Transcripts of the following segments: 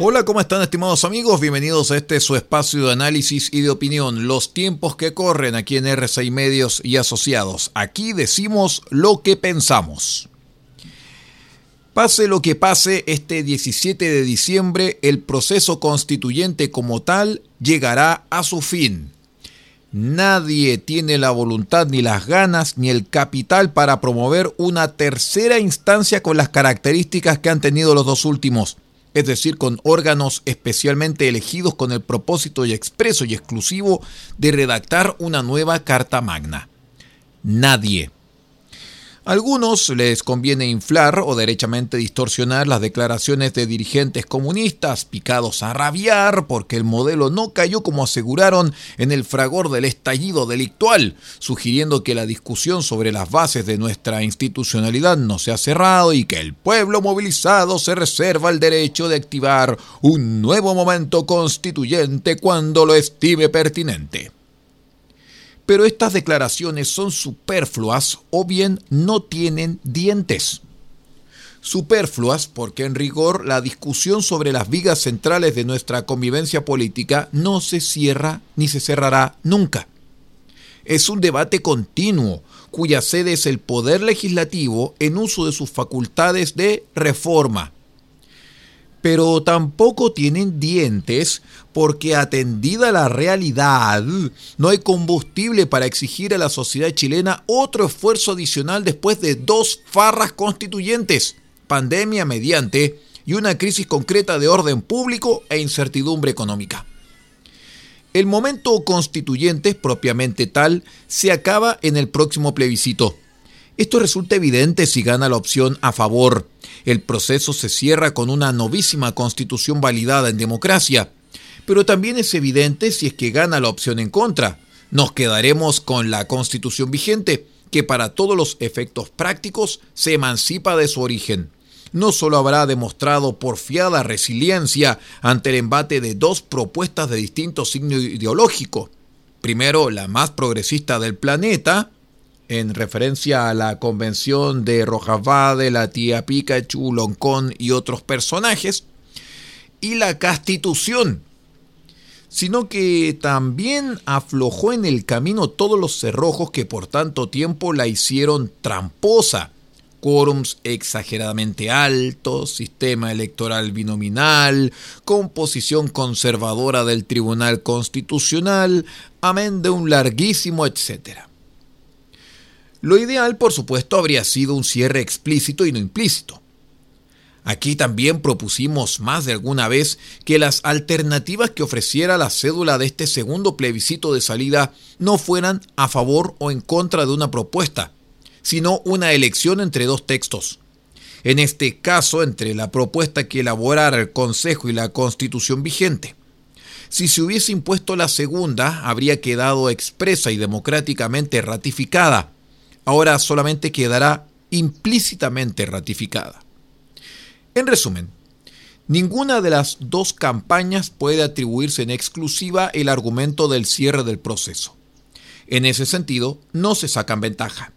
Hola, ¿cómo están estimados amigos? Bienvenidos a este su espacio de análisis y de opinión, los tiempos que corren aquí en R6 Medios y Asociados. Aquí decimos lo que pensamos. Pase lo que pase, este 17 de diciembre el proceso constituyente como tal llegará a su fin. Nadie tiene la voluntad ni las ganas ni el capital para promover una tercera instancia con las características que han tenido los dos últimos es decir, con órganos especialmente elegidos con el propósito y expreso y exclusivo de redactar una nueva Carta Magna. Nadie algunos les conviene inflar o derechamente distorsionar las declaraciones de dirigentes comunistas picados a rabiar porque el modelo no cayó como aseguraron en el fragor del estallido delictual, sugiriendo que la discusión sobre las bases de nuestra institucionalidad no se ha cerrado y que el pueblo movilizado se reserva el derecho de activar un nuevo momento constituyente cuando lo estime pertinente pero estas declaraciones son superfluas o bien no tienen dientes. Superfluas porque en rigor la discusión sobre las vigas centrales de nuestra convivencia política no se cierra ni se cerrará nunca. Es un debate continuo cuya sede es el poder legislativo en uso de sus facultades de reforma pero tampoco tienen dientes porque atendida la realidad, no hay combustible para exigir a la sociedad chilena otro esfuerzo adicional después de dos farras constituyentes, pandemia mediante y una crisis concreta de orden público e incertidumbre económica. El momento constituyente propiamente tal se acaba en el próximo plebiscito. Esto resulta evidente si gana la opción a favor el proceso se cierra con una novísima constitución validada en democracia, pero también es evidente si es que gana la opción en contra. Nos quedaremos con la constitución vigente, que para todos los efectos prácticos se emancipa de su origen. No solo habrá demostrado porfiada resiliencia ante el embate de dos propuestas de distinto signo ideológico. Primero, la más progresista del planeta, en referencia a la convención de Rojavade, la tía Pikachu, Loncón y otros personajes, y la constitución, sino que también aflojó en el camino todos los cerrojos que por tanto tiempo la hicieron tramposa. Quórums exageradamente altos, sistema electoral binominal, composición conservadora del Tribunal Constitucional, amén de un larguísimo etcétera. Lo ideal, por supuesto, habría sido un cierre explícito y no implícito. Aquí también propusimos más de alguna vez que las alternativas que ofreciera la cédula de este segundo plebiscito de salida no fueran a favor o en contra de una propuesta, sino una elección entre dos textos. En este caso, entre la propuesta que elaborara el Consejo y la Constitución vigente. Si se hubiese impuesto la segunda, habría quedado expresa y democráticamente ratificada ahora solamente quedará implícitamente ratificada. En resumen, ninguna de las dos campañas puede atribuirse en exclusiva el argumento del cierre del proceso. En ese sentido, no se sacan ventaja.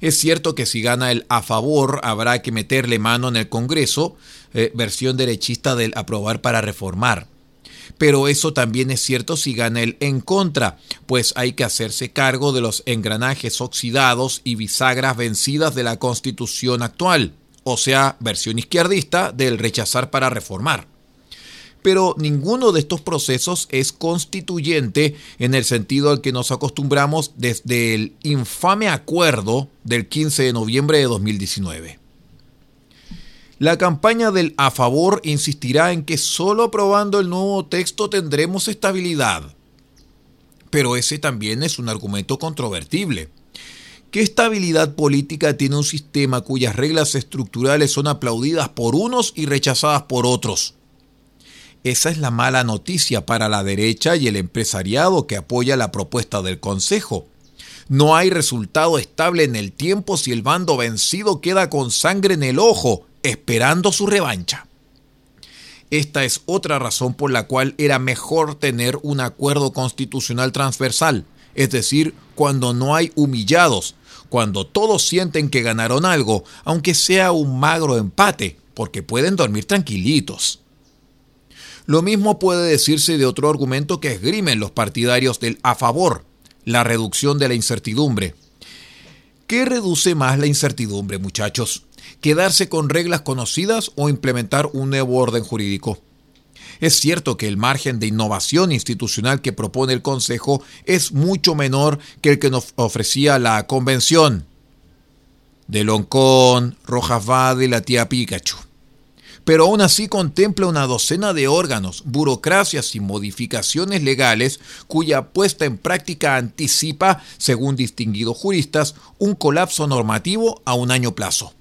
Es cierto que si gana el a favor habrá que meterle mano en el Congreso, eh, versión derechista del aprobar para reformar pero eso también es cierto si gana el en contra, pues hay que hacerse cargo de los engranajes oxidados y bisagras vencidas de la constitución actual, o sea, versión izquierdista del rechazar para reformar pero ninguno de estos procesos es constituyente en el sentido al que nos acostumbramos desde el infame acuerdo del 15 de noviembre de 2019. La campaña del a favor insistirá en que solo aprobando el nuevo texto tendremos estabilidad. Pero ese también es un argumento controvertible. ¿Qué estabilidad política tiene un sistema cuyas reglas estructurales son aplaudidas por unos y rechazadas por otros? Esa es la mala noticia para la derecha y el empresariado que apoya la propuesta del Consejo. No hay resultado estable en el tiempo si el bando vencido queda con sangre en el ojo, esperando su revancha. Esta es otra razón por la cual era mejor tener un acuerdo constitucional transversal, es decir, cuando no hay humillados, cuando todos sienten que ganaron algo, aunque sea un magro empate, porque pueden dormir tranquilitos. Lo mismo puede decirse de otro argumento que esgrimen los partidarios del a favor, la reducción de la incertidumbre. ¿Qué reduce más la incertidumbre, muchachos? ¿Quedarse con reglas conocidas o implementar un nuevo orden jurídico? Es cierto que el margen de innovación institucional que propone el Consejo es mucho menor que el que nos ofrecía la Convención de Loncón, Rojas Vade y la tía Pikachu pero aún así contempla una docena de órganos, burocracias y modificaciones legales cuya puesta en práctica anticipa, según distinguidos juristas, un colapso normativo a un año plazo.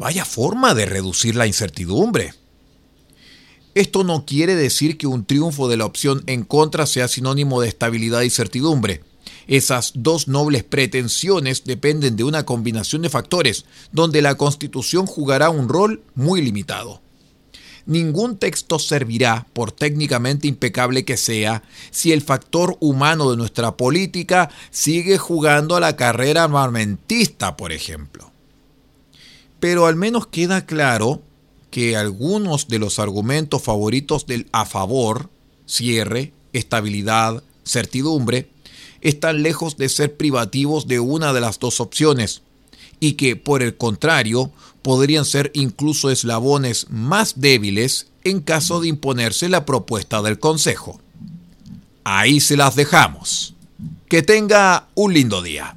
Vaya forma de reducir la incertidumbre. Esto no quiere decir que un triunfo de la opción en contra sea sinónimo de estabilidad y certidumbre. Esas dos nobles pretensiones dependen de una combinación de factores, donde la Constitución jugará un rol muy limitado. Ningún texto servirá, por técnicamente impecable que sea, si el factor humano de nuestra política sigue jugando a la carrera armamentista, por ejemplo. Pero al menos queda claro que algunos de los argumentos favoritos del a favor, cierre, estabilidad, certidumbre, están lejos de ser privativos de una de las dos opciones, y que, por el contrario, podrían ser incluso eslabones más débiles en caso de imponerse la propuesta del Consejo. Ahí se las dejamos. Que tenga un lindo día.